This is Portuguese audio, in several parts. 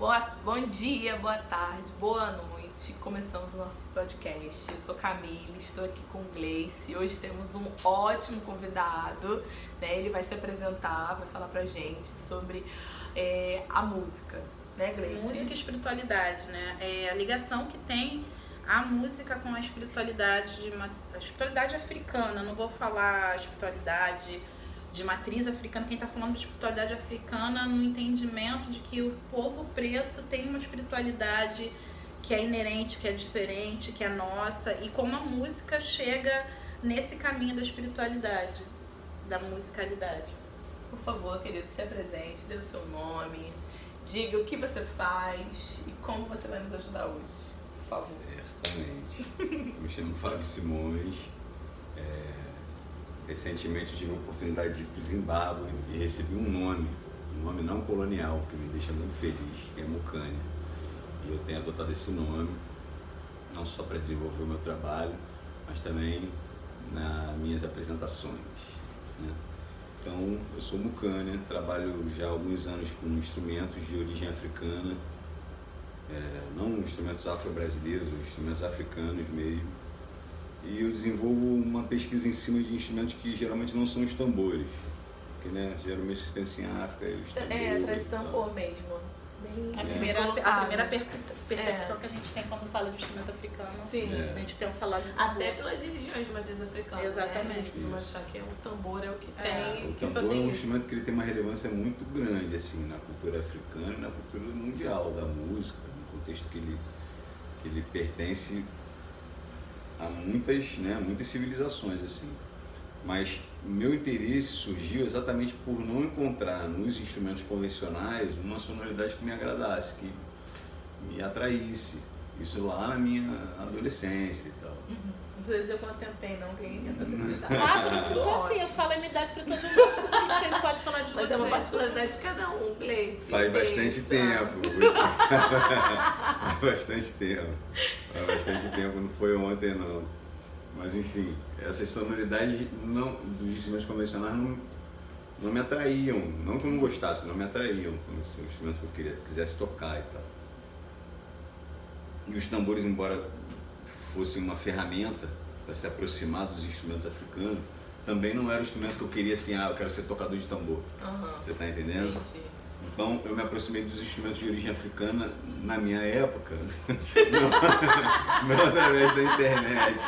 Boa, bom dia, boa tarde, boa noite. Começamos o nosso podcast. Eu sou Camille, estou aqui com Gleice. Hoje temos um ótimo convidado, né? Ele vai se apresentar, vai falar pra gente sobre é, a música, né, Gleice? Música e espiritualidade, né? É a ligação que tem a música com a espiritualidade, de uma, a espiritualidade africana. Não vou falar espiritualidade de matriz africana, quem está falando de espiritualidade africana no entendimento de que o povo preto tem uma espiritualidade que é inerente, que é diferente, que é nossa, e como a música chega nesse caminho da espiritualidade, da musicalidade. Por favor, querido, se apresente, dê o seu nome, diga o que você faz e como você vai nos ajudar hoje. Por favor. Certamente. Me chamo Fábio Simões. Recentemente tive a oportunidade de ir para o Zimbábue e recebi um nome, um nome não colonial, que me deixa muito feliz, que é Mucânia. E eu tenho adotado esse nome, não só para desenvolver o meu trabalho, mas também nas minhas apresentações. Né? Então, eu sou Mucânia, trabalho já há alguns anos com instrumentos de origem africana, é, não instrumentos afro-brasileiros, instrumentos africanos mesmo. E eu desenvolvo uma pesquisa em cima de instrumentos que geralmente não são os tambores. Porque, né, geralmente se pensa em África e os tambores. É, traz tambor mesmo. Bem A É. primeira, a colocado. primeira perce- percepção que a gente tem quando fala de instrumento africano, Sim. É. a gente pensa lá no Até tambor. pelas religiões de matriz africana. Exatamente. Né? A gente achar que é o tambor é o que É. tem. O que só tambor é tem um isso. instrumento que ele tem uma relevância muito grande assim na cultura africana e na cultura mundial da música, no contexto que ele, que ele pertence a muitas, né, muitas civilizações assim. Mas meu interesse surgiu exatamente por não encontrar nos instrumentos convencionais uma sonoridade que me agradasse, que me atraísse. Isso lá na minha adolescência e quanto tempo tem, não, que ninguém quer saber sua idade. Ah, precisa Ótimo. sim, eu falo a minha idade pra todo mundo, você não pode falar de Mas você. é uma particularidade de cada um, Gleice. Faz bastante tempo. Faz bastante tempo. Faz bastante tempo, não foi ontem não. Mas enfim, essas sonoridades não, dos instrumentos convencionais não, não me atraíam. Não que eu não gostasse, não me atraíam como se um instrumento que eu queria, quisesse tocar e tal. E os tambores, embora fossem uma ferramenta para se aproximar dos instrumentos africanos, também não era o instrumento que eu queria assim, ah, eu quero ser tocador de tambor. Aham. Você está entendendo? Entendi. Então eu me aproximei dos instrumentos de origem africana na minha época, não, não através da internet,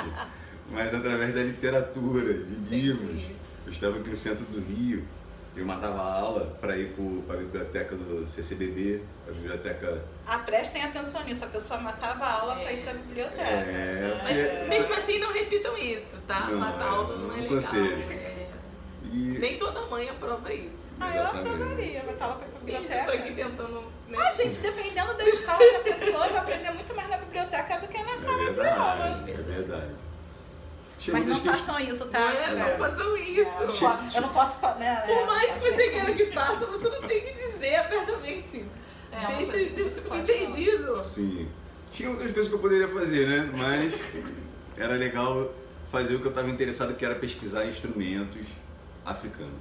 mas através da literatura, de livros. Eu estava aqui no centro do Rio, eu matava aula para ir para a biblioteca do CCBB, a biblioteca. Ah, prestem atenção nisso, a pessoa matava a aula É. pra ir pra biblioteca. É, Mas É. mesmo assim não repitam isso, tá? Não, Matar é, aula não não é legal. aconselho. é. E, Nem toda mãe aprova isso. Ah, eu aprovaria, matar aula pra Isso, eu tô aqui biblioteca. tentando. Né? Ah, gente, dependendo da escola da pessoa, vai aprender muito mais na biblioteca do que na é sala de aula. é verdade. Tinha Mas não muitas façam isso, tá? Não, é, não façam isso. É, Eu não posso falar, né? Por mais que é, você queira que faça, você não tem que dizer abertamente. É, deixa que deixa pode subentendido. Sim. Tinha outras coisas que eu poderia fazer, né? Mas era legal fazer o que eu estava interessado, que era pesquisar instrumentos africanos.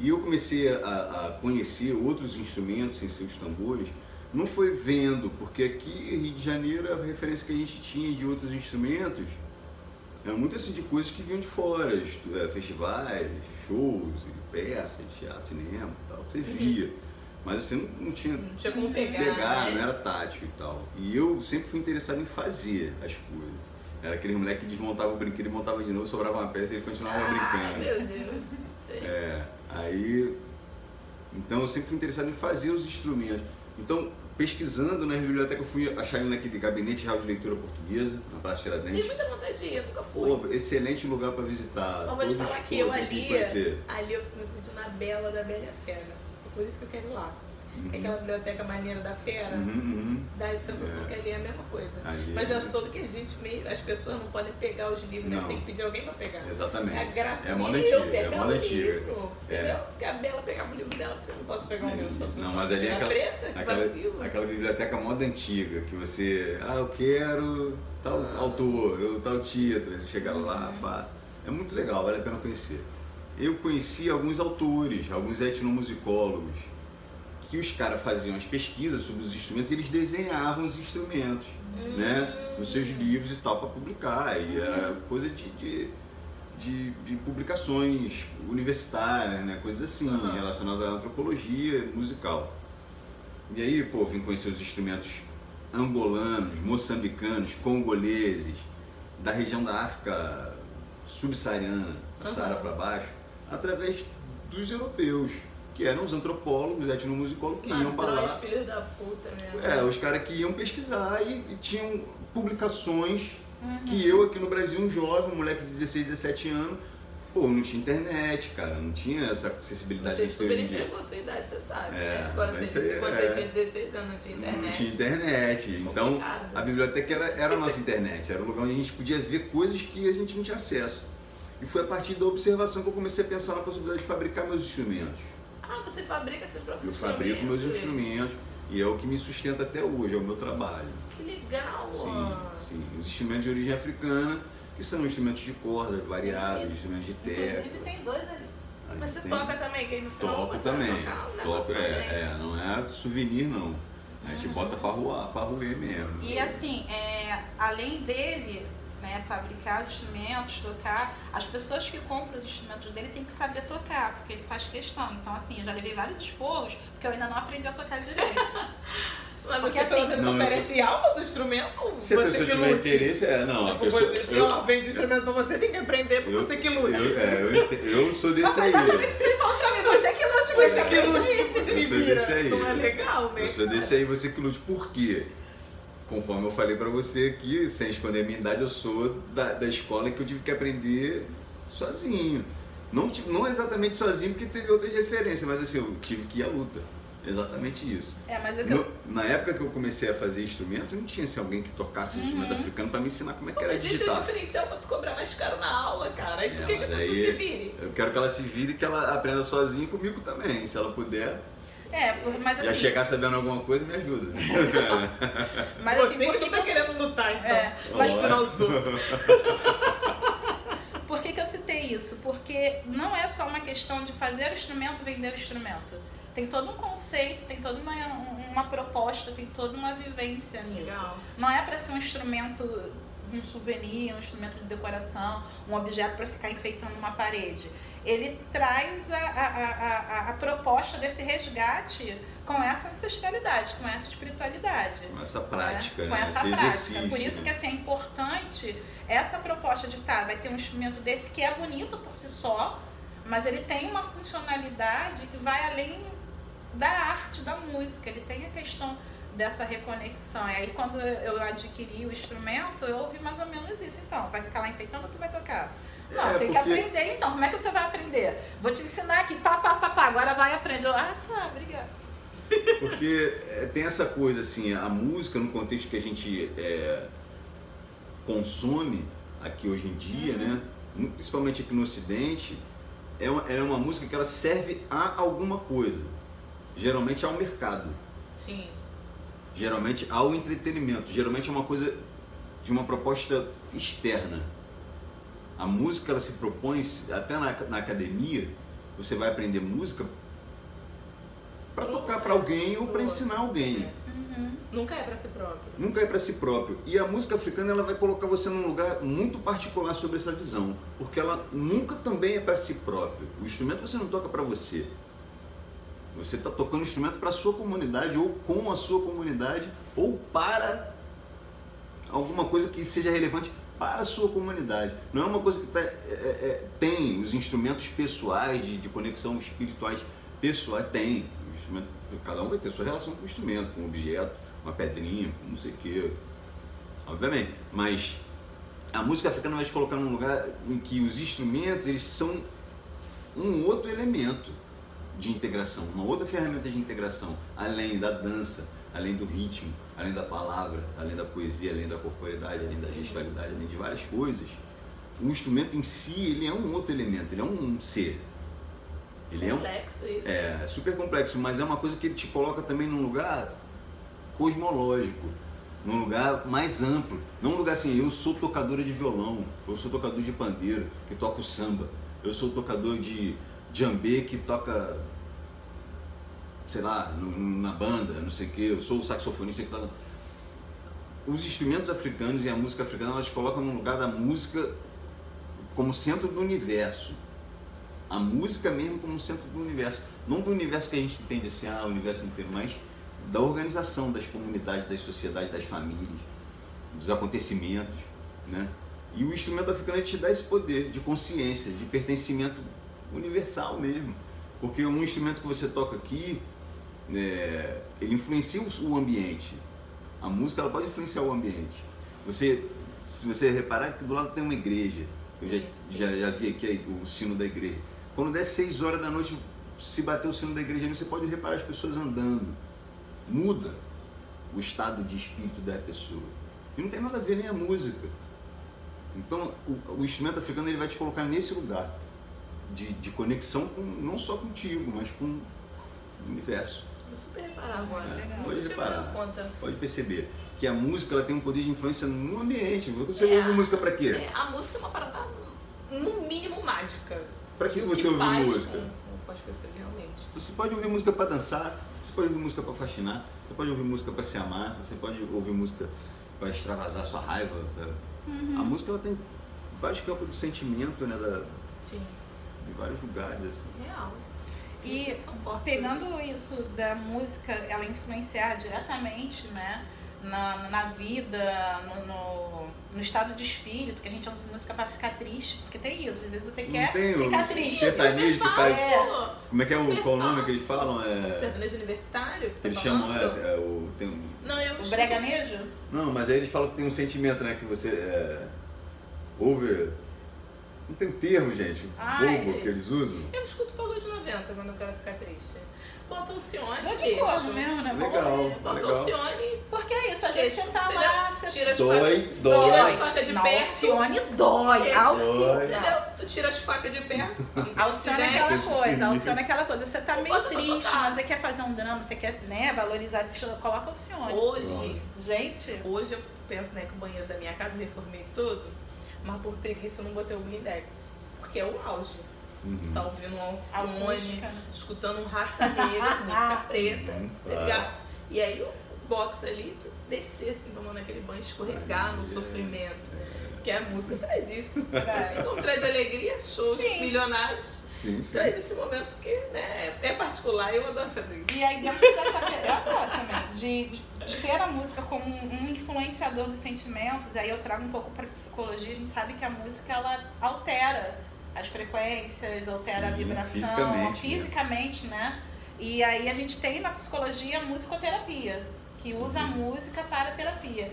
E eu comecei a, a conhecer outros instrumentos sem ser os tambores, não foi vendo, porque aqui em Rio de Janeiro a referência que a gente tinha de outros instrumentos era muito assim de coisas que vinham de fora, eh, festivais, shows, peças, teatro, cinema e tal. Você via. Mas assim, não, tinha Não tinha como pegar. pegar, né? não era tátil e tal. E eu sempre fui interessado em fazer as coisas. Era aquele moleque que desmontava o brinquedo e montava de novo, sobrava uma peça e ele continuava Ai, brincando. meu Deus. Sei. É, aí. Então eu sempre fui interessado em fazer os instrumentos. Então, pesquisando na biblioteca, eu fui achar ele naquele gabinete de leitura portuguesa, na Praça Tiradentes. muita vontade de ir, nunca fui. Pô, excelente lugar para visitar. Mas vou te falar que eu ali, ali eu fico me sentindo na Bela da Bela Fera. É por isso que eu quero ir lá. Uhum. É aquela biblioteca maneira da Fera, Uhum, uhum. dá a sensação É. que ali é a mesma coisa. Ali Mas já é- soube que a gente meio, as pessoas não podem pegar os livros? Não. Você tem que pedir alguém pra pegar. Exatamente. É a graça É moda antiga, eu é pegar a moda o antiga. livro, É. entendeu? Porque a Bela pegava o livro dela, porque eu não posso pegar o meu. Só Não, mas ali é aquela, preta, que aquela, vacilo. aquela biblioteca moda antiga, que você, ah, eu quero tal Ah. autor, eu, tal título, você chega lá, Uhum. pá. É muito legal, vale a pena conhecer. Eu conheci alguns autores, alguns etnomusicólogos, que os caras faziam as pesquisas sobre os instrumentos, eles desenhavam os instrumentos, Hum. né? Nos seus livros e tal, para publicar. E era coisa de, de, de, de publicações universitárias, né? Coisas assim, Aham. relacionadas à antropologia musical. E aí, pô, vim conhecer os instrumentos angolanos, moçambicanos, congoleses, da região da África subsaariana, do Aham. Saara para baixo, através dos europeus, que eram os antropólogos, etnomusicólogos que iam para lá. filhos da puta mesmo. É, os caras que iam pesquisar e, e tinham publicações Uhum. que eu aqui no Brasil, um jovem, um moleque de 16, 17 anos, pô, não tinha internet, cara, não tinha essa acessibilidade Você que tem hoje em dia. entregou a sua idade, você sabe. É, né? Agora você disse aí quando é- você tinha 16 anos, não tinha internet. Não tinha internet. Então, Complicado. a biblioteca era, era a nossa internet, era o lugar onde a gente podia ver coisas que a gente não tinha acesso. E foi a partir da observação que eu comecei a pensar na possibilidade de fabricar meus instrumentos. Ah, você fabrica seus próprios Eu fabrico meus instrumentos. instrumentos e é o que me sustenta até hoje, é o meu trabalho. Que legal, Sim, sim. Os instrumentos de origem africana, que são instrumentos de cordas variados, instrumentos de terra. Inclusive tem dois ali. Mas você tem- toca também, que aí no final Toco também. um Toco, é, é, não é souvenir não. A gente Uhum. bota pra rua, pra roer mesmo. E assim, é, além dele né, fabricar os instrumentos, tocar, as pessoas que compram os instrumentos dele têm que saber tocar, porque ele faz questão. Então, assim, eu já levei vários esporros, porque eu ainda não aprendi a tocar direito. Mas Porque assim- Não, eu oferece aula do instrumento? Se a você pessoa que tiver lute. interesse, é, não, a Tipo, pessoa. você eu- eu, vende instrumento pra você, tem que aprender pra eu- você que lute. Eu, é, eu, eu sou desse aí. Exatamente o que ele falou pra mim, você que lute, Você você que que lute, lute. você se Eu sou vira. desse aí. Não é legal mesmo? Eu sou desse aí, você que lute. Por quê? Conforme eu falei pra você aqui, sem esconder a minha idade, eu sou da, da escola que eu tive que aprender sozinho. Não, não exatamente sozinho, porque teve outras referências, mas assim, eu tive que ir à luta. Exatamente isso. É, mas eu... No- na época que eu comecei a fazer instrumento, não tinha assim, alguém que tocasse um instrumento africano pra me ensinar como é que era Mas é digitar. diferencial pra tu cobrar mais caro na aula, cara. Aí tu É, quer que a mas pessoa se vire. Eu quero que ela se vire e que ela aprenda sozinha comigo também. Se ela puder, É, por- mas já assim, chegar sabendo alguma coisa, me ajuda. mas você assim, que por que, tá que eu querendo lutar, então. É, mas ensinar os outros. Por que, que eu citei isso? Porque não é só uma questão de fazer o instrumento, vender o instrumento. Tem todo um conceito, tem toda uma, uma proposta, tem toda uma vivência nisso. Legal. Não é para ser um instrumento, um souvenir, um instrumento de decoração, um objeto para ficar enfeitando uma parede. Ele traz a, a, a, a, proposta desse resgate com essa ancestralidade, com essa espiritualidade Com essa prática, né? né? com essa Esse prática. Por isso que assim, é importante essa proposta de tá, vai ter um instrumento desse que é bonito por si só, mas ele tem uma funcionalidade que vai além da arte, da música. Ele tem a questão dessa reconexão. E aí quando eu adquiri o instrumento, eu ouvi mais ou menos isso. Então, vai ficar lá enfeitando ou tu vai tocar? Não, É, tem que porque- aprender então. Como é que você vai aprender? Vou te ensinar aqui, pá, pá, pá, pá. Agora vai aprender. Ah, tá, obrigada. Porque é, tem essa coisa assim, a música no contexto que a gente é, consome aqui hoje em dia, né? Principalmente aqui no Ocidente, é uma, é uma música que ela serve a alguma coisa. Geralmente ao mercado, Sim. geralmente ao entretenimento, geralmente é uma coisa de uma proposta externa. A música ela se propõe, até na, na academia, você vai aprender música para tocar para alguém ou para ensinar alguém. Uhum. Nunca é pra si próprio. Nunca é para si próprio. E a música africana ela vai colocar você num lugar muito particular sobre essa visão, porque ela nunca também é para si próprio. O instrumento você não toca para você. Você está tocando o instrumento para a sua comunidade ou com a sua comunidade ou para alguma coisa que seja relevante para a sua comunidade. Não é uma coisa que tá, é, é, é, tem os instrumentos pessoais de, de conexão espirituais pessoais tem. Cada um vai ter sua relação com o instrumento, com o objeto, uma pedrinha, não sei o que, obviamente. Mas a música africana vai te colocar num lugar em que os instrumentos eles são um outro elemento de integração, uma outra ferramenta de integração, além da dança, além do ritmo, além da palavra, além da poesia, além da corporeidade, além da gestualidade, além de várias coisas. O instrumento em si ele é um outro elemento, ele é um ser. Ele é um, Complexo isso. é, é super complexo, mas é uma coisa que ele te coloca também num lugar cosmológico, num lugar mais amplo. Não um lugar assim, eu sou tocadora de violão, eu sou tocador de pandeiro, que toca o samba, eu sou tocador de jambê, que toca sei lá, no, na banda, não sei o quê, eu sou o saxofonista que tá. Os instrumentos africanos e a música africana, elas colocam no lugar da música como centro do universo. A música mesmo como centro do universo. Não do universo que a gente entende assim, ah, o universo inteiro, mas da organização das comunidades, das sociedades, das famílias, dos acontecimentos, né? E o instrumento africano te dá esse poder de consciência, de pertencimento universal mesmo. Porque um instrumento que você toca aqui, é, ele influencia o ambiente. A música ela pode influenciar o ambiente. Você, se você reparar que do lado tem uma igreja, eu já, já, já vi aqui o sino da igreja. Quando der 6 horas da noite, se bater o sino da igreja, você pode reparar as pessoas andando. Muda o estado de espírito da pessoa. E não tem nada a ver nem a música. Então, o, o instrumento africano ele vai te colocar nesse lugar de, de conexão com, não só contigo, mas com o universo. Super reparar agora. É, legal. Pode reparar. Conta. Pode perceber que a música ela tem um poder de influência no ambiente. Você é, ouve música para quê? É, a música é uma parada, no mínimo, mágica. Para que, que você ouve música? Com, com as pessoas, realmente. Você pode ouvir música para dançar, você pode ouvir música para fascinar, você pode ouvir música para se amar, você pode ouvir música para extravasar sua raiva. Uhum. A música ela tem vários campos de sentimento, né? Da, Sim. Em vários lugares. Assim. Real. E pegando isso da música, ela influenciar diretamente, né? Na, na vida, no, no, no, estado de espírito, que a gente ouve música pra ficar triste, porque tem isso, às vezes você Não quer tem ficar triste. Sertanejo que faz. É. Como é que é o, qual o nome que eles falam? É... O sertanejo universitário? Que, eles tá chamam, é, é, o. Tem um... Não, eu o breganejo? Não, mas aí eles falam que tem um sentimento, né? Que você é, ouve não tem termo, gente. Ai, bobo que eles usam. Eu escuto pagode 90 quando eu quero ficar triste. Bota o Cione. Dou de corno mesmo, né? Legal. Bota o Cione. Porque é isso, às vezes você tá lá, você tira as dói, facas, dói. Tira as facas de Não, perto. Alcione dói. Alcione. Entendeu? Tu tira as facas de perto. Alcione é aquela coisa, Alcione é aquela coisa. Você tá meio triste, mas você quer fazer um drama, você quer né, valorizar, coloca Alcione. Hoje, Gente, hoje eu penso né, que o banheiro da minha casa reformei tudo, mas por preguiça eu não botei o blindex. Porque é o auge. Uhum. Tá ouvindo um Alcione, escutando um raça negra, música preta, Uhum, tá ligado? E aí o box ali, tu descer assim, tomando aquele banho, escorregar no É. sofrimento. Que a música traz isso. Traz. Assim como traz alegria, shows Sim. milionários. Sim, sim. Traz esse momento que né, é particular e eu adoro fazer isso. E aí dentro dessa eu adoro também, de, de, ter a música como um influenciador dos sentimentos, aí eu trago um pouco para psicologia, a gente sabe que a música ela altera as frequências, altera a Sim, vibração, fisicamente, né? fisicamente, né? E aí a gente tem na psicologia a musicoterapia, que usa a Uhum. música para terapia.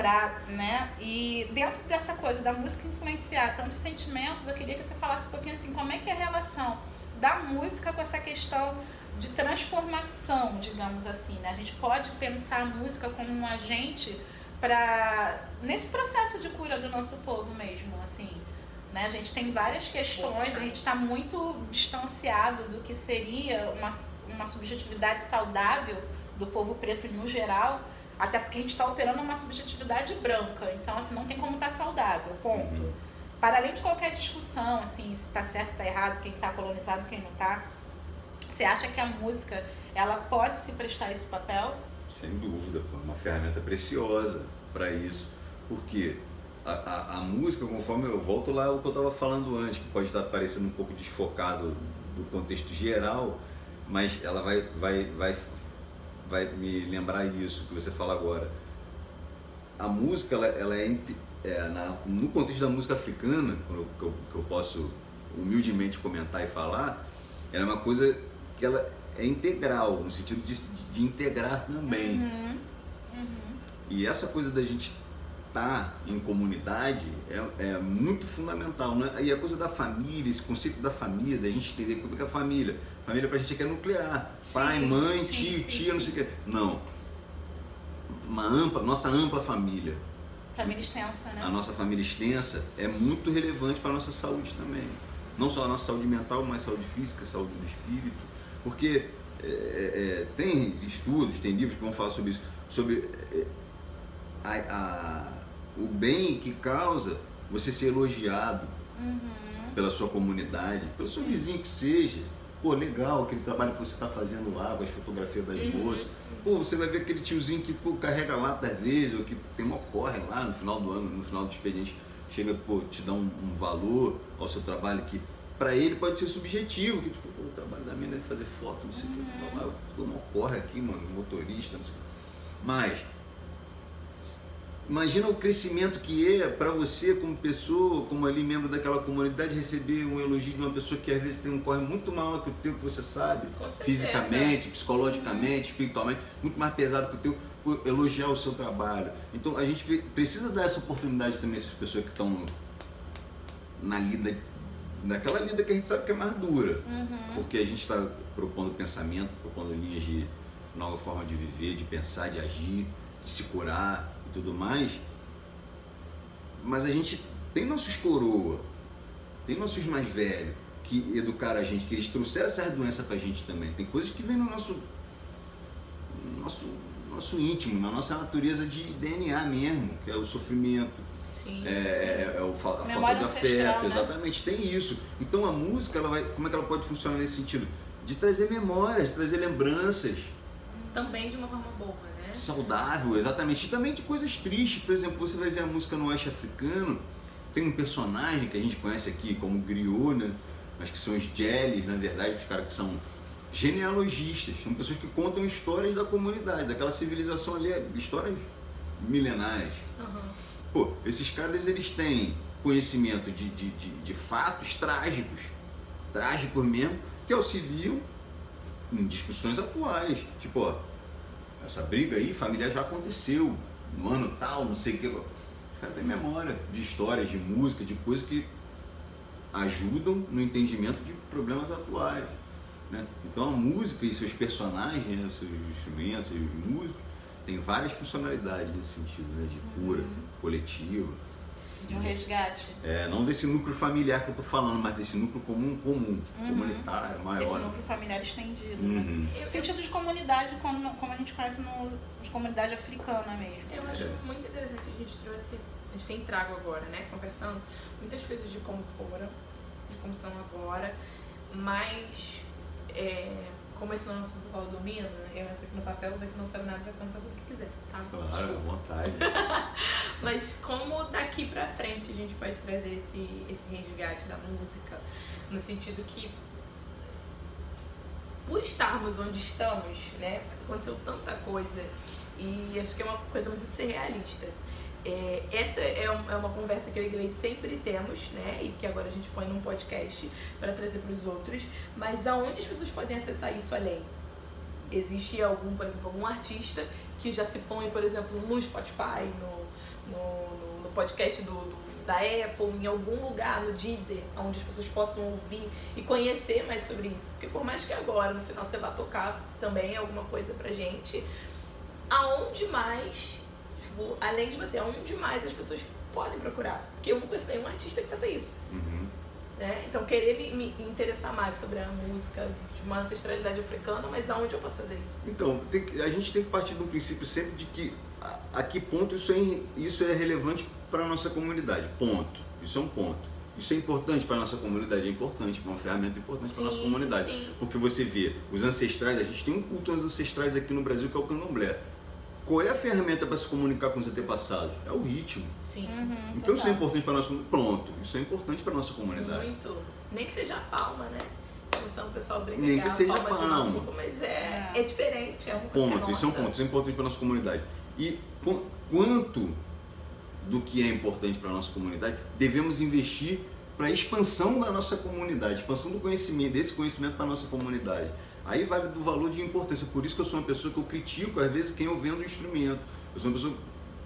Pra, né? E dentro dessa coisa da música influenciar tantos sentimentos, eu queria que você falasse um pouquinho assim, como é que é a relação da música com essa questão de transformação, digamos assim, né? A gente pode pensar a música como um agente para nesse processo de cura do nosso povo mesmo, assim. Né? A gente tem várias questões, a gente está muito distanciado do que seria uma, uma subjetividade saudável do povo preto no geral, até porque a gente está operando uma subjetividade branca, então assim, não tem como estar saudável, ponto. Uhum. Para além de qualquer discussão, assim, se está certo, se está errado, quem está colonizado, quem não está, você acha que a música ela pode se prestar esse papel? Sem dúvida, foi uma ferramenta preciosa para isso. Porque a, a, a música, conforme eu volto lá o que eu estava falando antes, que pode estar parecendo um pouco desfocado do contexto geral, mas ela vai, vai, vai, vai me lembrar isso que você fala agora. A música, ela, ela é, é, na- no contexto da música africana, que, eu, que eu posso humildemente comentar e falar, ela é uma coisa que ela é integral, no sentido de, de, de integrar também. Uhum. Uhum. E essa coisa da gente estar em comunidade é, é muito fundamental. Né? E a coisa da família, esse conceito da família, da gente entender como é que é a família. Família pra gente aqui é nuclear. Sim, Pai, mãe, sim, tio, sim, tia, não sei o quê. Não. Uma ampla, nossa ampla família, Família extensa, né? a nossa família extensa é muito relevante para a nossa saúde também. Não só a nossa saúde mental, mas saúde física, saúde do espírito. Porque é, é, tem estudos, tem livros que vão falar sobre isso, sobre é, a- a- o bem que causa você ser elogiado Uhum. pela sua comunidade, pelo seu vizinho que seja. Pô, legal aquele trabalho que você está fazendo lá com as fotografias das Uhum. moças. Pô, você vai ver aquele tiozinho que pô, carrega lata às vezes, ou que tem uma corre lá no final do ano, no final do expediente, chega, pô, te dá um, um valor ao seu trabalho que para ele pode ser subjetivo, que tipo, pô, o trabalho da mina é fazer foto, não sei o que, blá, blá, não corre aqui, mano, motorista, não sei o que. Mas Imagina o crescimento que é para você, como pessoa, como ali membro daquela comunidade, receber um elogio de uma pessoa que às vezes tem um corre muito maior que o teu, que você sabe, fisicamente, psicologicamente, espiritualmente, muito mais pesado que o teu, por elogiar o seu trabalho. Então a gente pre- precisa dar essa oportunidade também a essas pessoas que estão na lida, naquela lida que a gente sabe que é mais dura. Uhum. Porque a gente está propondo pensamento, propondo linhas de nova forma de viver, de pensar, de agir, de se curar e tudo mais. Mas a gente tem nossos coroa, tem nossos mais velhos que educaram a gente, que eles trouxeram essas doenças pra gente também. Tem coisas que vêm no nosso, no nosso, nosso íntimo, na nossa natureza de DNA mesmo, que é o sofrimento, Sim. é, é- é o fa- a falta de afeto, né? exatamente, tem isso. Então a música, ela vai, como é que ela pode funcionar nesse sentido? De trazer memórias, de trazer lembranças, Também de uma forma boa, né? Saudável, exatamente. E também de coisas tristes, por exemplo, você vai ver a música no oeste africano, tem um personagem que a gente conhece aqui como griot, né? mas que são os jellies, na verdade, os caras que são genealogistas, são pessoas que contam histórias da comunidade, daquela civilização ali, histórias milenares. Aham. Pô, esses caras eles têm conhecimento de, de, de, de fatos trágicos, trágicos mesmo, que auxiliam em discussões atuais. Tipo, ó, essa briga aí familiar já aconteceu, no ano tal, não sei o que. Os caras têm memória de histórias, de música, de coisas que ajudam no entendimento de problemas atuais. Né? Então a música e seus personagens, né, os seus instrumentos, seus músicos, tem várias funcionalidades nesse sentido, né? de cura coletiva. De um resgate. É, não desse núcleo familiar que eu tô falando, mas desse núcleo comum, comum, Uhum. comunitário, maior. Esse núcleo familiar estendido. Uhum. mas- Eu, sentido de comunidade, como, como a gente conhece no, de comunidade africana mesmo. eu acho É. muito interessante a gente trouxe, a gente tem trago agora, né? Conversando muitas coisas de como foram, de como são agora, mas é, como esse nosso ritual domina, eu entro aqui no papel, daqui não sabe nada, vai contar tudo que quiser, tá? Claro, à vontade. Mas como daqui pra frente a gente pode trazer esse, esse resgate da música, no sentido que por estarmos onde estamos, né, aconteceu tanta coisa e acho que é uma coisa muito de ser realista. É, essa é, um- é uma conversa que eu e Iglesias sempre temos, né, e que agora a gente põe num podcast para trazer para os outros, mas aonde as pessoas podem acessar isso além? Existe algum, por exemplo, algum artista que já se põe, por exemplo, no Spotify, no, no, no podcast do, do- da Apple, em algum lugar, no Deezer, onde as pessoas possam ouvir e conhecer mais sobre isso. Porque por mais que agora, no final, você vá tocar também alguma coisa pra gente, aonde mais, tipo, além de você, aonde mais as pessoas podem procurar? Porque eu não conheço nenhum artista que faça isso. Uhum. Né? Então, querer me, me interessar mais sobre a música de uma ancestralidade africana, mas aonde eu posso fazer isso? Então, tem a gente tem que partir do princípio sempre de que a, a que ponto isso é, isso é relevante para a nossa comunidade. Ponto. Isso é um ponto. Isso é importante para a nossa comunidade, é importante, é uma ferramenta importante para a nossa comunidade. sim. Porque você vê, os ancestrais, a gente tem um culto aos ancestrais aqui no Brasil que é o candomblé. Qual é a ferramenta para se comunicar com os antepassados? É o ritmo. Sim. Uhum, Então isso é total. importante para nossa Pronto, isso é importante para nossa comunidade. Muito. Nem que seja a palma, né? Como são o pessoal brinca Nem que é a seja palma de palma. maluco, mas é, É. é diferente, é que Ponto, isso é um ponto, isso é importante para nossa comunidade. E qu- quanto do que é importante para nossa comunidade devemos investir para a expansão da nossa comunidade, expansão do conhecimento, desse conhecimento para nossa comunidade. Aí vale do valor de importância. Por isso que eu sou uma pessoa que eu critico às vezes quem eu vendo instrumento. Eu sou uma pessoa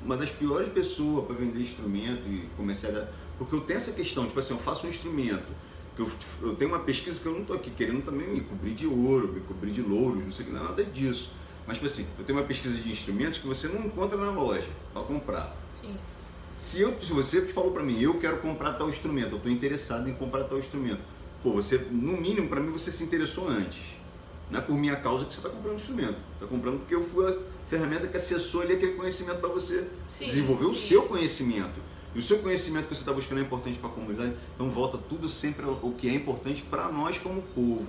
uma das piores pessoas para vender instrumento e começar a porque eu tenho essa questão, tipo assim, eu faço um instrumento que eu, eu tenho uma pesquisa que eu não estou aqui querendo também me cobrir de ouro, me cobrir de louros, não sei é nada disso. Mas, tipo assim, eu tenho uma pesquisa de instrumentos que você não encontra na loja para comprar. Sim. Se, eu, se você falou para mim, eu quero comprar tal instrumento, eu estou interessado em comprar tal instrumento, pô, você, no mínimo, para mim, você se interessou antes. Não é por minha causa que você está comprando o instrumento. Está comprando porque eu fui a ferramenta que acessou ali aquele conhecimento para você Sim, desenvolver o sim. seu conhecimento. E o seu conhecimento que você está buscando é importante para a comunidade. Então volta tudo sempre ao que é importante para nós como povo.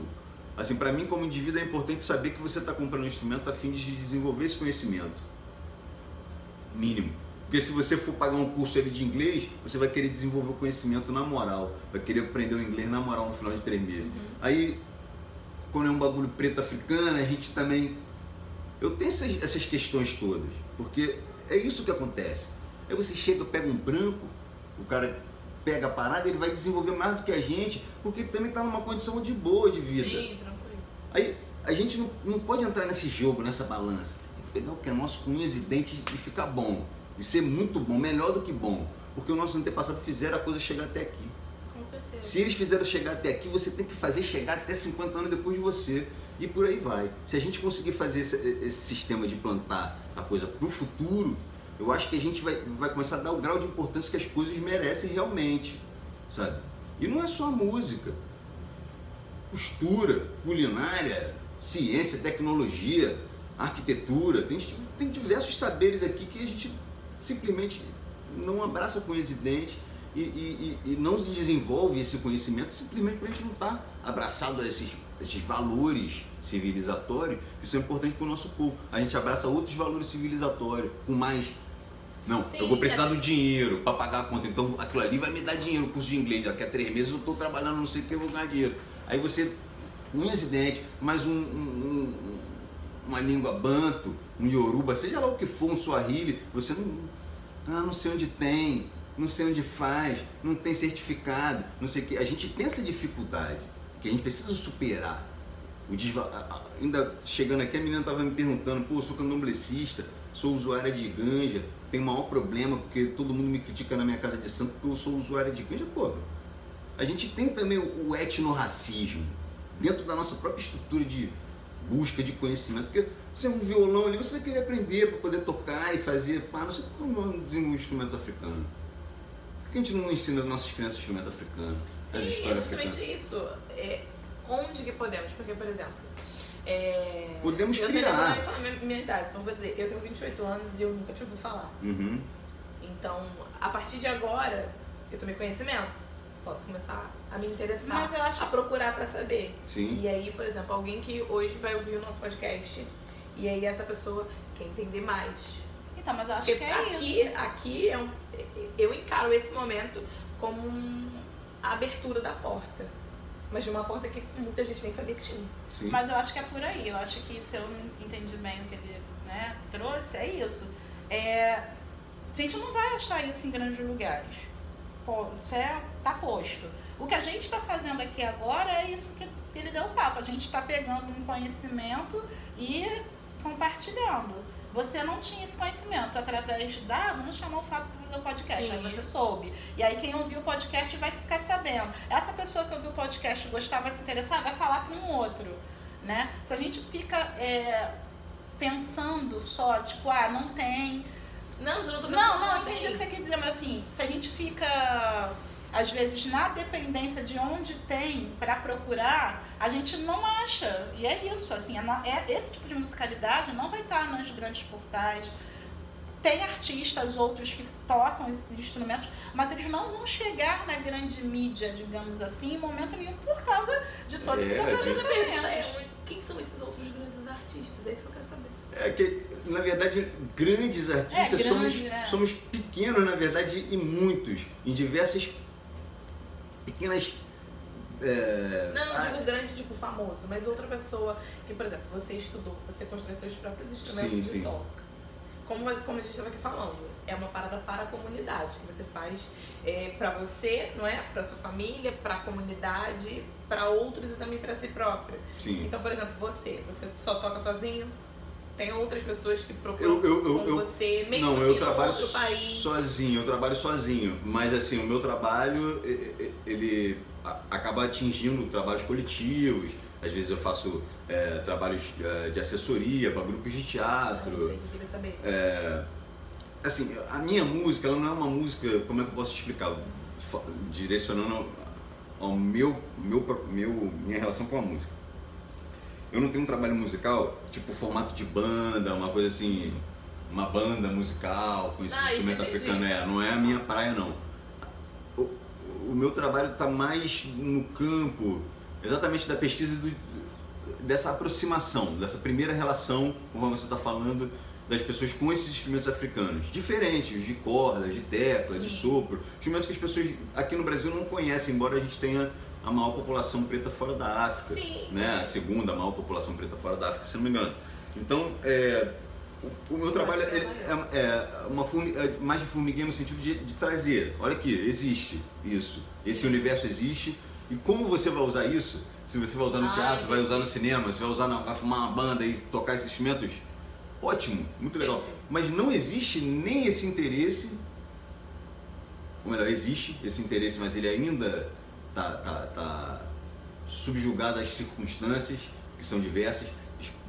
Assim, para mim, como indivíduo, é importante saber que você está comprando um instrumento a fim de desenvolver esse conhecimento. Mínimo. Porque se você for pagar um curso ali de inglês, você vai querer desenvolver o conhecimento na moral. Vai querer aprender o inglês na moral no final de três meses. Uhum. Aí, quando é um bagulho preto africano, a gente também. Eu tenho essas, essas questões todas. Porque é isso que acontece. Aí você chega, pega um branco, o cara pega a parada, ele vai desenvolver mais do que a gente, porque ele também está numa condição de boa de vida. Sim, tranquilo. Aí a gente não, não pode entrar nesse jogo, nessa balança. Tem que pegar o que é nosso com unhas e dentes e ficar bom. E ser muito bom, melhor do que bom. Porque os nossos antepassados fizeram a coisa chegar até aqui. Com certeza. Se eles fizeram chegar até aqui, você tem que fazer chegar até 50 anos depois de você. E por aí vai. Se a gente conseguir fazer esse, esse sistema de plantar a coisa para o futuro, eu acho que a gente vai, vai começar a dar o grau de importância que as coisas merecem realmente. Sabe? E não é só a música. Costura, culinária, ciência, tecnologia, arquitetura. Tem, tem diversos saberes aqui que a gente simplesmente não abraça com unhas e dentes e, e, e, não desenvolve esse conhecimento simplesmente porque a gente não está abraçado a esses, esses valores civilizatórios que são importantes para o nosso povo. A gente abraça outros valores civilizatórios com mais. Não, Sim, eu vou precisar é. do dinheiro para pagar a conta, então aquilo ali vai me dar dinheiro, curso de inglês. Daqui a três meses eu estou trabalhando, não sei o que, eu vou ganhar dinheiro. Aí você, unhas e dentes, mais um, um- um- uma língua banto, um yoruba, seja lá o que for, um swahili, você não. Ah, não sei onde tem, não sei onde faz, não tem certificado, não sei o que. A gente tem essa dificuldade que a gente precisa superar. O desva- Ainda chegando aqui, a menina estava me perguntando, pô, eu sou candomblessista, sou usuária de ganja, tenho o maior problema porque todo mundo me critica na minha casa de santo porque eu sou usuária de ganja. Pô, a gente tem também o, etnorracismo dentro da nossa própria estrutura de busca de conhecimento. Porque se é um violão ali, você vai querer aprender para poder tocar e fazer, pá, não sei como desenvolver um instrumento africano. Por que a gente não ensina as nossas crianças instrumento africano? As Sim, é histórias justamente africanas? isso. É, onde que podemos? Porque, por exemplo, é, Podemos eu criar. Eu minha, minha idade, então vou dizer, eu tenho 28 anos e eu nunca tinha ouvido falar. Uhum. Então, a partir de agora, eu tomei conhecimento, posso começar a me interessar, Mas eu acho- a procurar pra saber. Sim. E aí, por exemplo, alguém que hoje vai ouvir o nosso podcast, e aí essa pessoa quer entender mais. Então, mas eu acho Porque que é aqui, isso. aqui é um, eu encaro esse momento como um- a abertura da porta. Mas de uma porta que muita gente nem sabia que tinha. Sim. Mas eu acho que é por aí. Eu acho que se eu não entendi bem o que ele né, trouxe, é isso. É, a gente não vai achar isso em grandes lugares. Isso é, tá posto. O que a gente está fazendo aqui agora é isso que ele deu o papo. A gente está pegando um conhecimento e compartilhando. Você não tinha esse conhecimento através da. Vamos chamar o Fábio para fazer o podcast. Sim. Aí você soube. E aí quem ouviu o podcast vai ficar sabendo. Essa pessoa que ouviu o podcast gostar, vai se interessar, vai falar para um outro. Né? Se a gente fica é, pensando só, tipo, ah, não tem. Não, você não tô Não, pensando não, entendi o que você quer dizer, mas assim, se a gente fica, às vezes, na dependência de onde tem para procurar, a gente não acha. E é isso, assim, é, é- esse tipo de musicalidade não vai estar nos grandes portais. Tem artistas outros que tocam esses instrumentos, mas eles não vão chegar na grande mídia, digamos assim, em momento nenhum, por causa de todos É, esses Mas a pergunta acontecimentos. é, quem são esses outros grandes artistas? É isso que eu quero saber. É que, na verdade, grandes artistas É, grande, somos, né? somos pequenos, na verdade, e muitos, em diversas pequenas. é, Não, não digo grande, tipo famoso, mas outra pessoa que, por exemplo, você estudou, você constrói seus próprios instrumentos Sim, e sim. toca. Como, como a gente estava aqui falando, é uma parada para a comunidade, que você faz é, para você, não é? Para sua família, para a comunidade, para outros e também para si próprio. Sim. Então, por exemplo, você, você só toca sozinho? Tem outras pessoas que procuram Eu- eu- eu- com você, mesmo Não, eu trabalho outro país? sozinho, eu trabalho sozinho, mas assim, o meu trabalho, ele acaba atingindo trabalhos coletivos, às vezes eu faço é, trabalhos é, de assessoria para grupos de Ah, teatro, sei, eu queria saber. É, assim, a minha música, ela não é uma música, como é que eu posso explicar? Direcionando ao- meu, meu, meu, minha relação com a música. Eu não tenho um trabalho musical, tipo formato de banda, uma coisa assim, uma banda musical com esse Ah, instrumento africano. É, não é a minha praia, não. O, o meu trabalho está mais no campo, exatamente da pesquisa do, dessa aproximação, dessa primeira relação, como você está falando, das pessoas com esses instrumentos africanos. Diferentes, de corda, de tecla, de sopro. Instrumentos que as pessoas aqui no Brasil não conhecem, embora a gente tenha a maior população preta fora da África. Sim. Né? A segunda maior população preta fora da África, se não me engano. Então, é, o, o meu trabalho é, é, é uma formi- é mais de formiguinha no sentido de, de trazer. Olha aqui, existe isso. Esse universo existe. E como você vai usar isso? Se você vai usar no teatro, vai usar no cinema, se vai usar na, vai fumar uma banda e tocar esses instrumentos, ótimo, muito legal. Mas não existe nem esse interesse, ou melhor, existe esse interesse, mas ele ainda está tá, tá subjugado às circunstâncias, que são diversas,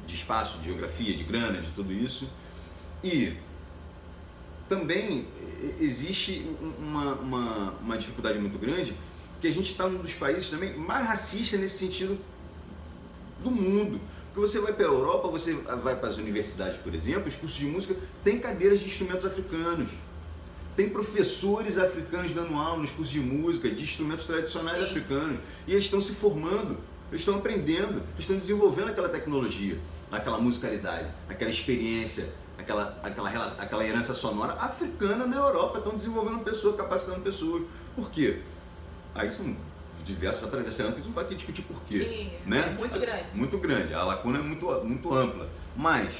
de espaço, de geografia, de grana, de tudo isso. E também existe uma, uma, uma dificuldade muito grande, que a gente está num dos países também mais racista nesse sentido do mundo. Porque você vai para a Europa, você vai para as universidades, por exemplo, os cursos de música têm cadeiras de instrumentos africanos. Tem professores africanos dando aula nos cursos de música, de instrumentos tradicionais Sim. africanos. E eles estão se formando, eles estão aprendendo, eles estão desenvolvendo aquela tecnologia, aquela musicalidade, aquela experiência, aquela, aquela, aquela herança sonora africana na Europa. Estão desenvolvendo pessoas, capacitando pessoas. Por quê? Aí são diversos atravessamentos que a gente vai ter que discutir por quê. Sim, né? é muito grande. Muito grande, a lacuna é muito, muito ampla. Mas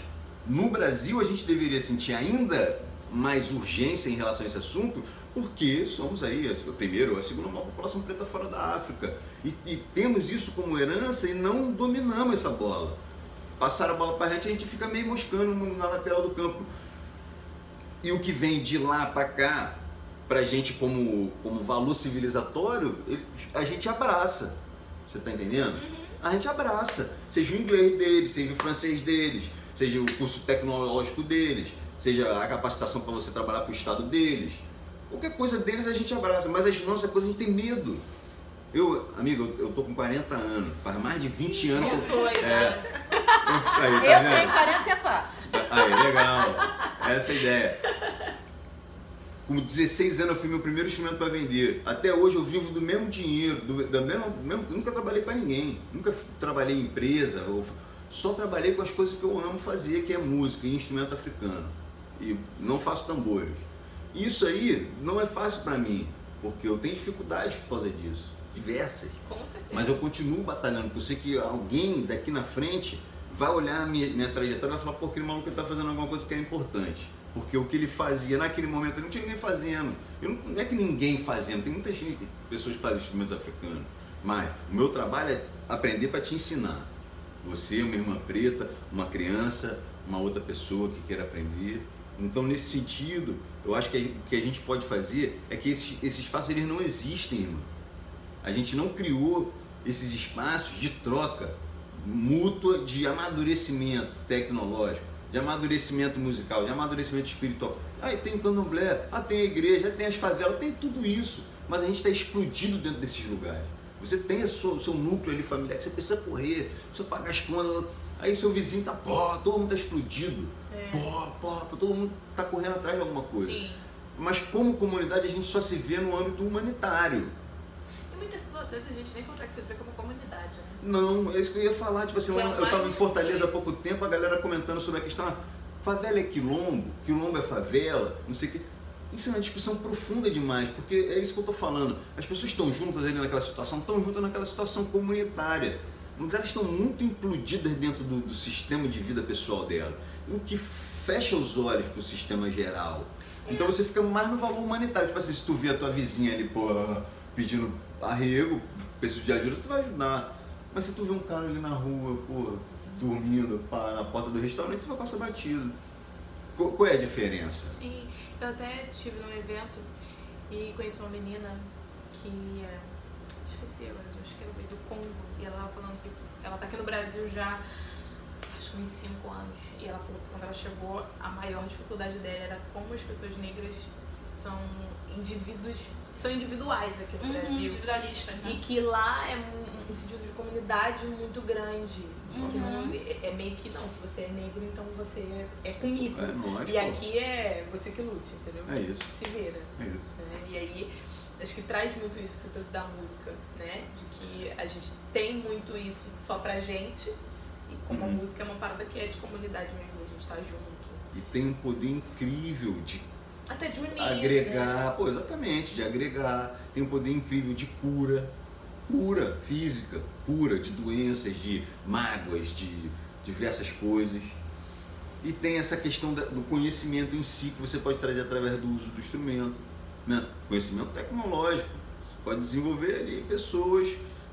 no Brasil a gente deveria sentir ainda mais urgência em relação a esse assunto, porque somos aí a primeira, a segunda maior população preta fora da África. E, e temos isso como herança e não dominamos essa bola. Passar a bola para a gente, a gente fica meio moscando na lateral do campo. E o que vem de lá para cá, pra gente como, como valor civilizatório, a gente abraça. Você tá entendendo? A gente abraça. Seja o inglês deles, seja o francês deles, seja o curso tecnológico deles, seja a capacitação para você trabalhar para o estado deles. Qualquer coisa deles a gente abraça, mas as nossas coisas a gente tem medo. Eu, amigo, eu- eu tô com 40 anos, faz mais de 20 anos que eu. Foi, É, né? aí, Eu tá vendo? tenho 44. Aí, legal. Essa é a ideia. Com 16 anos eu fui meu primeiro instrumento para vender. Até hoje eu vivo do mesmo dinheiro, do, da mesma, mesmo- nunca trabalhei para ninguém. Nunca trabalhei em empresa, só trabalhei com as coisas que eu amo fazer, que é música e instrumento africano. E não faço tambores. Isso aí não é fácil para mim, porque eu tenho dificuldades por causa disso, diversas. Com certeza. Mas eu continuo batalhando, porque eu sei que alguém daqui na frente vai olhar a minha, minha trajetória e vai falar, pô, aquele maluco está fazendo alguma coisa que é importante. Porque o que ele fazia naquele momento, não tinha ninguém fazendo. Eu não, não é que ninguém fazendo, tem muitas gente- pessoas que fazem instrumentos africanos. Mas o meu trabalho é aprender para te ensinar. Você, uma irmã preta, uma criança, uma outra pessoa que queira aprender. Então, nesse sentido, eu acho que gente- que a gente pode fazer é que esses, esses espaços eles não existem, irmão. A gente não criou esses espaços de troca mútua de amadurecimento tecnológico, de amadurecimento musical, de amadurecimento espiritual. Aí tem o candomblé, ah, tem a igreja, tem as favelas, tem tudo isso. Mas a gente está explodido dentro desses lugares. Você tem o seu, o núcleo ali familiar que você precisa correr, precisa pagar as contas. Aí seu vizinho tá, pô, todo mundo tá explodido. Pô, pô, todo mundo tá correndo atrás de alguma coisa. Sim. Mas como comunidade a gente só se vê no âmbito humanitário. Em muitas situações a gente nem consegue se ver como comunidade, né? Não, é isso que eu ia falar. Tipo assim, é eu estava em Fortaleza há pouco tempo, a galera comentando sobre a questão, ah, favela é quilombo, quilombo é favela, não sei o quê. Isso é uma discussão profunda demais, porque é isso que eu estou falando. As pessoas estão juntas ali naquela situação, estão juntas naquela situação comunitária. Mas elas estão muito implodidas dentro do, do sistema de vida pessoal dela. O que fecha os olhos para o sistema geral. Então você fica mais no valor humanitário. Tipo assim, se tu vê a tua vizinha ali, pô, pedindo arrego, preciso de ajuda, tu vai ajudar. Mas se tu vê um cara ali na rua, pô, dormindo, pá, na porta do restaurante, você vai passar batido. Qual, qual é a diferença? Sim, eu até estive num evento e conheci uma menina que é. Esqueci agora, acho que veio do Congo. E ela tava falando que ela tá aqui no Brasil já uns 5 anos. E ela falou que quando ela chegou, a maior dificuldade dela era como as pessoas negras são indivíduos. são individuais aqui no Brasil. individualista, né? E que lá é um, um sentido de comunidade muito grande. De que não, é, é meio que não, se você é negro, então você é, é comigo. É nós, E aqui é você que lute, entendeu? É isso, Se vira. é isso. né? E aí acho que traz muito isso que você trouxe da música, né? De que a gente tem muito isso só pra gente. E como a Uhum. música é uma parada que é de comunidade mesmo, a gente tá junto. E tem um poder incrível de Até de unir. Né? agregar, pô, exatamente, de agregar. Tem um poder incrível de cura, cura física, cura de doenças, de mágoas, de diversas coisas. E tem essa questão do conhecimento em si que você pode trazer através do uso do instrumento, né? Conhecimento tecnológico. Você pode desenvolver ali pessoas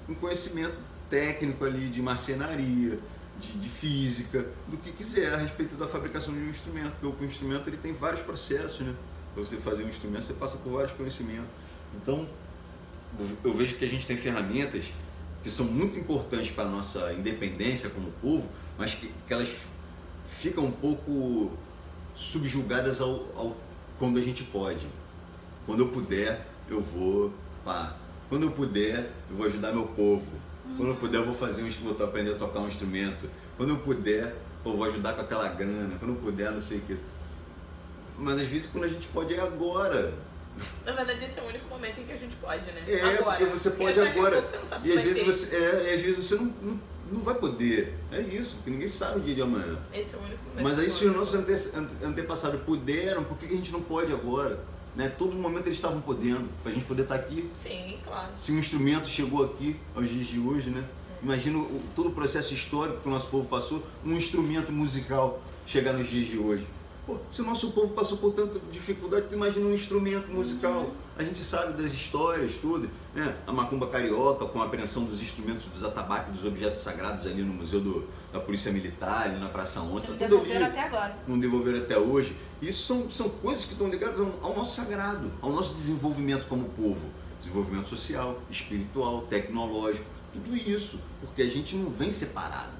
com conhecimento técnico ali de marcenaria, de, de física, do que quiser a respeito da fabricação de um instrumento, porque o instrumento ele tem vários processos, né? Para você fazer um instrumento, você passa por vários conhecimentos. Então, eu- vejo que a gente tem ferramentas que são muito importantes para a nossa independência como povo, mas que, que elas ficam um pouco subjugadas ao, ao quando a gente pode. Quando eu puder, eu vou. Pá. Quando eu puder, eu vou ajudar meu povo. Quando eu puder, eu vou fazer um vou aprender a tocar um instrumento. Quando eu puder, eu vou ajudar com aquela grana. Quando eu puder, não sei o que. Mas às vezes quando a gente pode é agora. Na verdade, esse é o único momento em que a gente pode, né? É, agora. porque você pode a agora. você não sabe E às vezes você, é, e às vezes você não, não, não vai poder. É isso, porque ninguém sabe o dia de amanhã. Esse é o único momento. Mas aí se os nossos ante- ante- antepassados puderam, por que a gente não pode agora? Né? Todo momento eles estavam podendo, para a gente poder estar aqui. Sim, claro. Se um instrumento chegou aqui aos dias de hoje, né? Imagina o- todo o processo histórico que o nosso povo passou, um instrumento musical chegar nos dias de hoje. Pô, se o nosso povo passou por tanta dificuldade, tu imagina um instrumento musical. A gente sabe das histórias, tudo. Né? A macumba carioca, com a apreensão dos instrumentos, dos atabaques, dos objetos sagrados ali no Museu do- da Polícia Militar, ali na Praça 11, Que tá não ali devolveram até agora. não devolveram até hoje. Isso são, são coisas que estão ligadas ao, nosso sagrado, ao nosso desenvolvimento como povo. Desenvolvimento social, espiritual, tecnológico, tudo isso. Porque a gente não vem separado.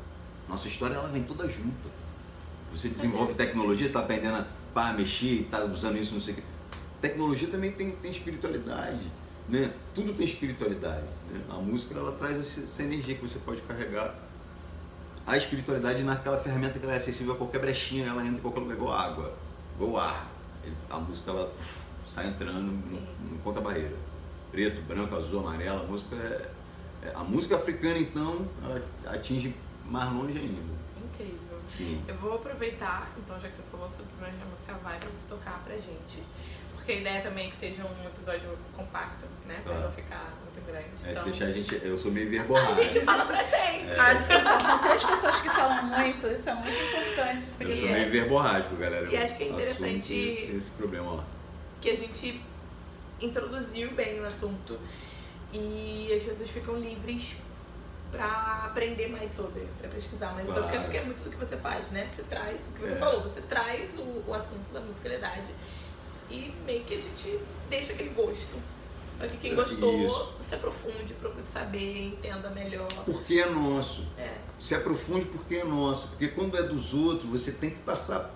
Nossa história ela vem toda junta. Você desenvolve tecnologia, está aprendendo a pá, mexer, está usando isso, não sei o quê. Tecnologia também tem, tem espiritualidade. Né? Tudo tem espiritualidade. né? A música ela traz essa energia que você pode carregar a espiritualidade naquela ferramenta que ela é acessível a qualquer brechinha, ela entra em qualquer lugar, igual água, igual ar. A música ela uf, sai entrando, não, não conta barreira. Preto, branco, azul, amarelo, a música é, é- A música africana então, ela atinge mais longe ainda. Incrível. Sim. Eu vou aproveitar, então, já que você falou sobre a música vai, pra você tocar pra gente. Porque a ideia também é que seja um episódio compacto, né? Pra Ah. não ficar muito grande. É, se então, deixar a gente. Eu sou meio a verborrágico. gente fala pra sempre. É. São três pessoas que falam muito, isso é muito importante. Eu Porque sou meio verborrágico, galera. E acho que é Eu interessante- Esse problema lá. que a gente introduziu bem o assunto e as pessoas ficam livres pra aprender mais sobre, pra pesquisar mais sobre, porque Claro. acho que é muito do que você faz, né? Você traz, o que você É. falou, você traz o, o assunto da musicalidade e meio que a gente deixa aquele gosto. Pra que quem É, gostou isso. se aprofunde, procure saber, entenda melhor. Porque é nosso. É, se aprofunde porque é nosso. Porque quando é dos outros, você tem que passar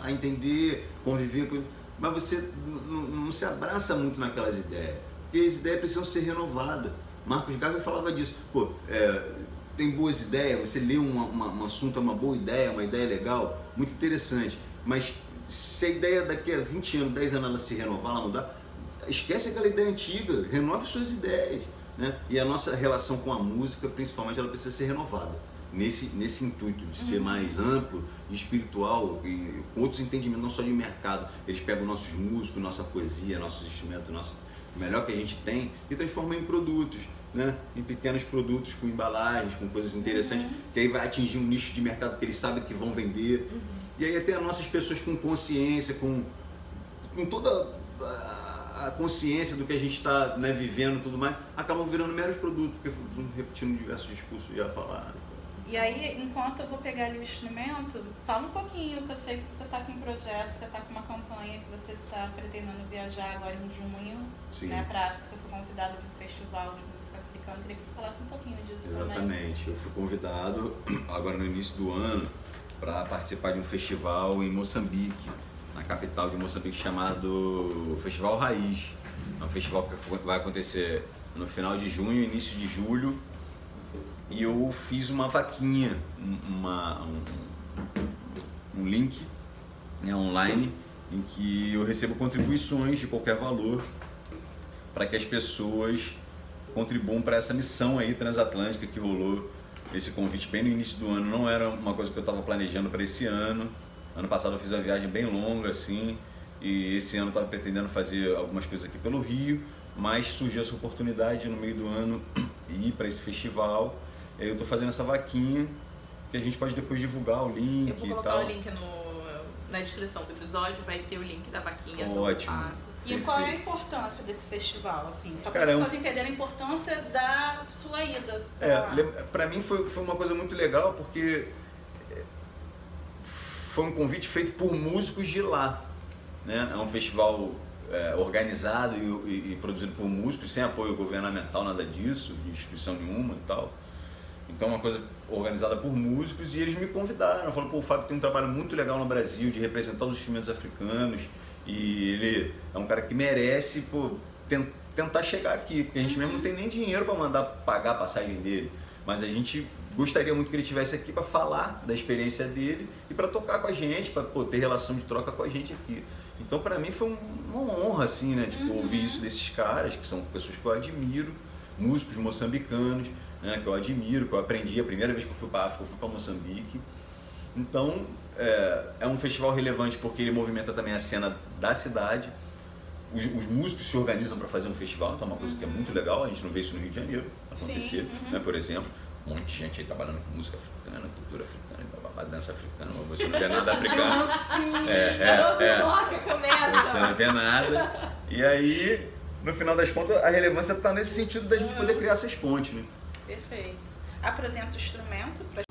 a entender, conviver com. Mas você não se abraça muito naquelas ideias. Porque as ideias precisam ser renovadas. Marcos Garvey falava disso. Pô, é, tem boas ideias, você lê uma, uma- um assunto, é uma boa ideia, uma ideia legal, muito interessante. Mas se a ideia daqui a 20 anos, 10 anos ela se renovar, ela mudar, esquece aquela ideia antiga, renove suas ideias. Né? E a nossa relação com a música, principalmente, ela precisa ser renovada. Nesse, nesse intuito de ser mais amplo, espiritual e com outros entendimentos, não só de mercado. Eles pegam nossos músicos, nossa poesia, nossos instrumentos, nosso, o melhor que a gente tem e transformam em produtos, né? em pequenos produtos com embalagens, com coisas interessantes, que aí vai atingir um nicho de mercado que eles sabem que vão vender. E aí até as nossas pessoas com consciência, com, com toda a- consciência do que a gente está né, vivendo e tudo mais, acabam virando meros produtos, porque repetindo diversos discursos já falados. E aí, enquanto eu vou pegar ali o instrumento, fala um pouquinho, que eu sei que você está com um projeto, você está com uma campanha que você está pretendendo viajar agora em junho, Sim. né, para África, você foi convidado para um festival de música africana. Queria que você falasse um pouquinho disso também. Exatamente. Eu fui convidado agora no início do ano para participar de um festival em Moçambique, na capital de Moçambique, chamado Festival Raiz. É um festival que vai acontecer no final de junho, início de julho. E eu fiz uma vaquinha, um- uma, um, um link né, online em que eu recebo contribuições de qualquer valor para que as pessoas contribuam para essa missão aí transatlântica que rolou esse convite bem no início do ano. Não era uma coisa que eu estava planejando para esse ano. Ano passado eu fiz uma viagem bem longa assim e esse ano estava pretendendo fazer algumas coisas aqui pelo Rio, mas surgiu essa oportunidade no meio do ano ir para esse festival. Eu estou fazendo essa vaquinha que a gente pode depois divulgar o link Eu vou e colocar tal. o link no, na descrição do episódio, vai ter o link da vaquinha. do Ótimo. E qual é a importância desse festival, assim? Só para é as um- pessoas entenderem a importância da sua ida. pra É, pra mim foi, foi uma coisa muito legal porque é, foi um convite feito por músicos de lá. Né? É um festival é, organizado e, e- e produzido por músicos, sem apoio governamental, nada disso, de instituição nenhuma e tal. Então é uma coisa organizada por músicos e eles me convidaram. Falaram, pô, o Fábio tem um trabalho muito legal no Brasil de representar os instrumentos africanos e ele é um cara que merece pô, ten- tentar chegar aqui, porque a gente mesmo não tem nem dinheiro para mandar pagar a passagem dele. Mas a gente gostaria muito que ele estivesse aqui para falar da experiência dele e para tocar com a gente, para ter relação de troca com a gente aqui. Então para mim foi um- uma honra assim, né, tipo, ouvir isso desses caras, que são pessoas que eu admiro, músicos moçambicanos, né, que eu admiro, que eu aprendi a primeira vez que eu fui para África, eu fui para Moçambique. Então é, é um festival relevante porque ele movimenta também a cena da cidade. Os, os músicos se organizam para fazer um festival, então é uma coisa que é muito legal. A gente não vê isso no Rio de Janeiro acontecer, uhum. né, por exemplo. Um monte de gente aí trabalhando com música africana, cultura africana, blá, dança africana, mas você não vê nada africano. É, é, é. bloco, Você não vê nada. E aí, no final das contas, a relevância está nesse sentido da gente poder criar essas pontes, né? Perfeito. Apresenta o instrumento pra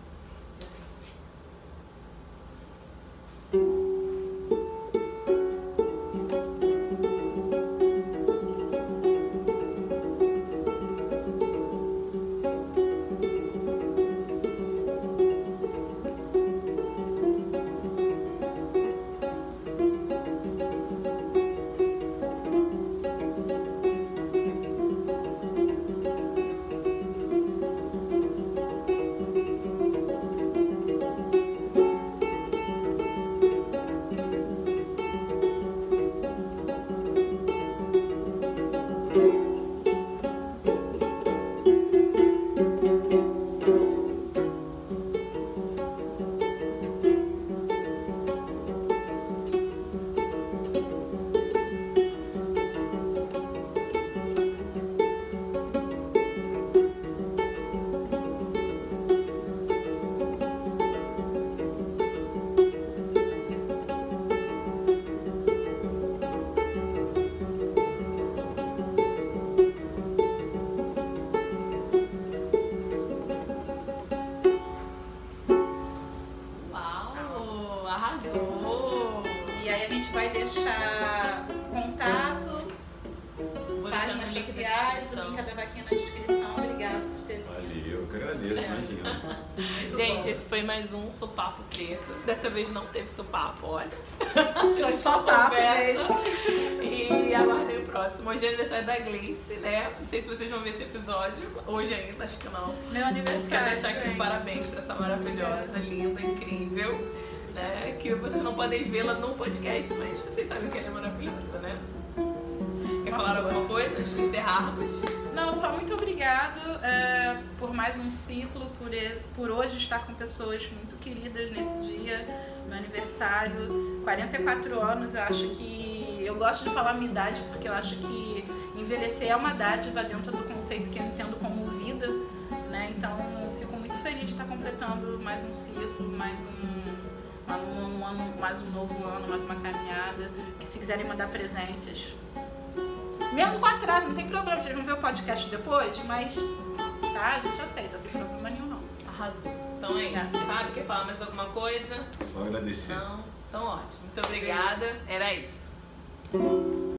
Thank you. Páginas sociais, o link da vaquinha na descrição. Obrigada por ter vindo. Valeu, eu que agradeço, imagina. Muito Gente, bom. esse foi mais um Supapo Preto. Dessa vez não teve supapo, olha. Foi só papo Conversa. mesmo. E aguardem o próximo. Hoje é aniversário da Gleice, né? Não sei se vocês vão ver esse episódio. Hoje ainda, acho que não. Meu aniversário. Quero deixar aqui um parabéns pra essa maravilhosa, linda, incrível. Né? Que vocês não podem vê-la no podcast, mas vocês sabem que ela é maravilhosa, né? Quer falar alguma coisa antes de encerrarmos? Não, só muito obrigado é, por mais um ciclo, por, por hoje estar com pessoas muito queridas nesse dia, meu aniversário, 44 anos, eu acho que. Eu gosto de falar minha idade porque eu acho que envelhecer é uma dádiva dentro do conceito que eu entendo como vida, né? Então fico muito feliz de estar completando mais um ciclo, mais um, um ano, mais um novo ano, mais uma caminhada. Que se quiserem mandar presentes, mesmo com atraso, não tem problema. Vocês vão ver o podcast depois, mas tá, a gente aceita, não tem problema nenhum não. Arrasou. Então é isso. Fábio, quer falar mais alguma coisa? Só agradecer. Não? Então ótimo. Muito obrigada. Era isso.